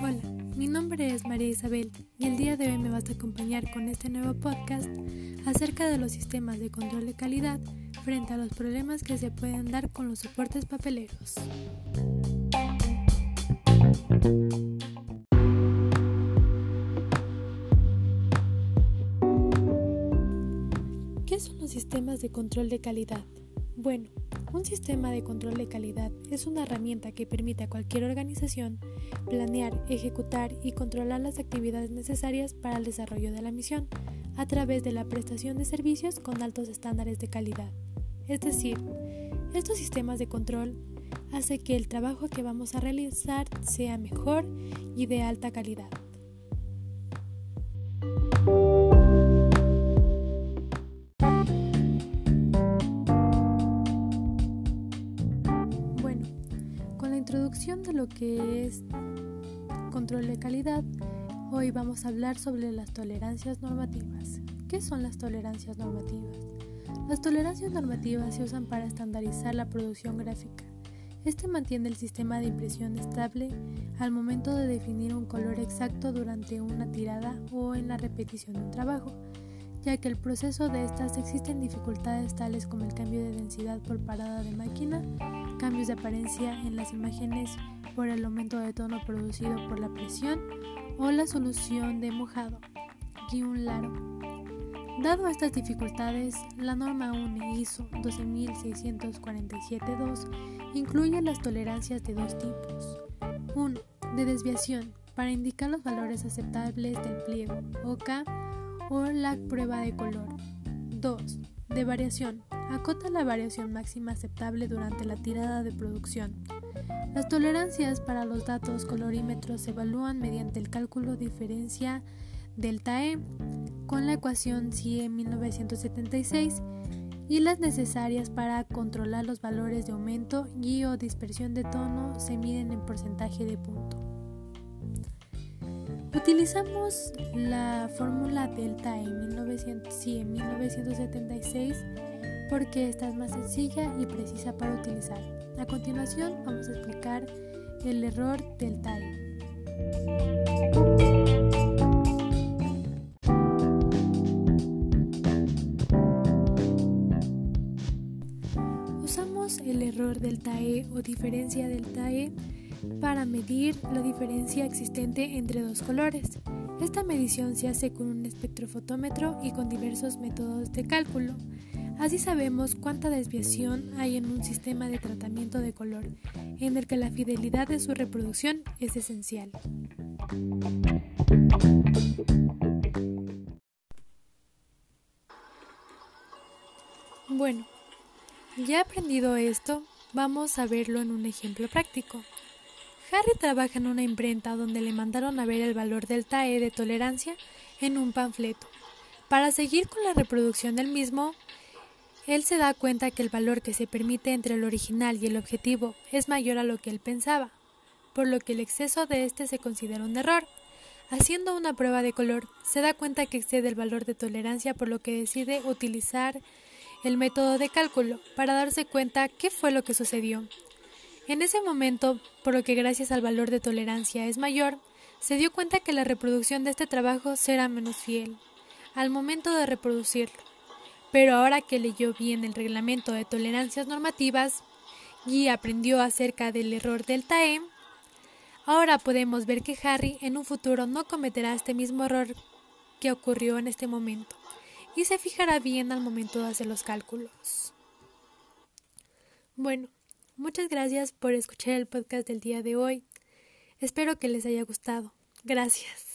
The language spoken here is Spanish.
Hola, mi nombre es María Isabel y el día de hoy me vas a acompañar con este nuevo podcast acerca de los sistemas de control de calidad frente a los problemas que se pueden dar con los soportes papeleros. ¿Qué son los sistemas de control de calidad? Bueno, un sistema de control de calidad es una herramienta que permite a cualquier organización planear, ejecutar y controlar las actividades necesarias para el desarrollo de la misión a través de la prestación de servicios con altos estándares de calidad. Es decir, estos sistemas de control hacen que el trabajo que vamos a realizar sea mejor y de alta calidad. Introducción de lo que es control de calidad, hoy vamos a hablar sobre las tolerancias normativas. ¿Qué son las tolerancias normativas? Las tolerancias normativas se usan para estandarizar la producción gráfica. Este mantiene el sistema de impresión estable al momento de definir un color exacto durante una tirada o en la repetición de un trabajo, ya que el proceso de estas existen dificultades tales como el cambio de densidad por parada de máquina, cambios de apariencia en las imágenes por el aumento de tono producido por la presión o la solución de mojado, guion Laro. Dado estas dificultades, la norma UNE ISO 12647-2 incluye las tolerancias de dos tipos. 1. De desviación, para indicar los valores aceptables del pliego, OK, o la prueba de color. 2. De variación, acota la variación máxima aceptable durante la tirada de producción. Las tolerancias para los datos colorímetros se evalúan mediante el cálculo diferencia delta E con la ecuación CIE 1976 y las necesarias para controlar los valores de aumento y o dispersión de tono se miden en porcentaje de punto. Utilizamos la fórmula delta E 1976 porque esta es más sencilla y precisa para utilizar. A continuación vamos a explicar el error delta E. Usamos el error delta E o diferencia delta E para medir la diferencia existente entre dos colores. Esta medición se hace con un espectrofotómetro y con diversos métodos de cálculo. Así sabemos cuánta desviación hay en un sistema de tratamiento de color, en el que la fidelidad de su reproducción es esencial. Bueno, ya aprendido esto, vamos a verlo en un ejemplo práctico. Harry trabaja en una imprenta donde le mandaron a ver el valor del TAE de tolerancia en un panfleto. Para seguir con la reproducción del mismo, él se da cuenta que el valor que se permite entre el original y el objetivo es mayor a lo que él pensaba, por lo que el exceso de este se considera un error. Haciendo una prueba de color, se da cuenta que excede el valor de tolerancia, por lo que decide utilizar el método de cálculo para darse cuenta qué fue lo que sucedió. En ese momento, por lo que gracias al valor de tolerancia es mayor, se dio cuenta que la reproducción de este trabajo será menos fiel al momento de reproducirlo. Pero ahora que leyó bien el reglamento de tolerancias normativas y aprendió acerca del error delta E, ahora podemos ver que Harry en un futuro no cometerá este mismo error que ocurrió en este momento y se fijará bien al momento de hacer los cálculos. Bueno, muchas gracias por escuchar el podcast del día de hoy. Espero que les haya gustado. Gracias.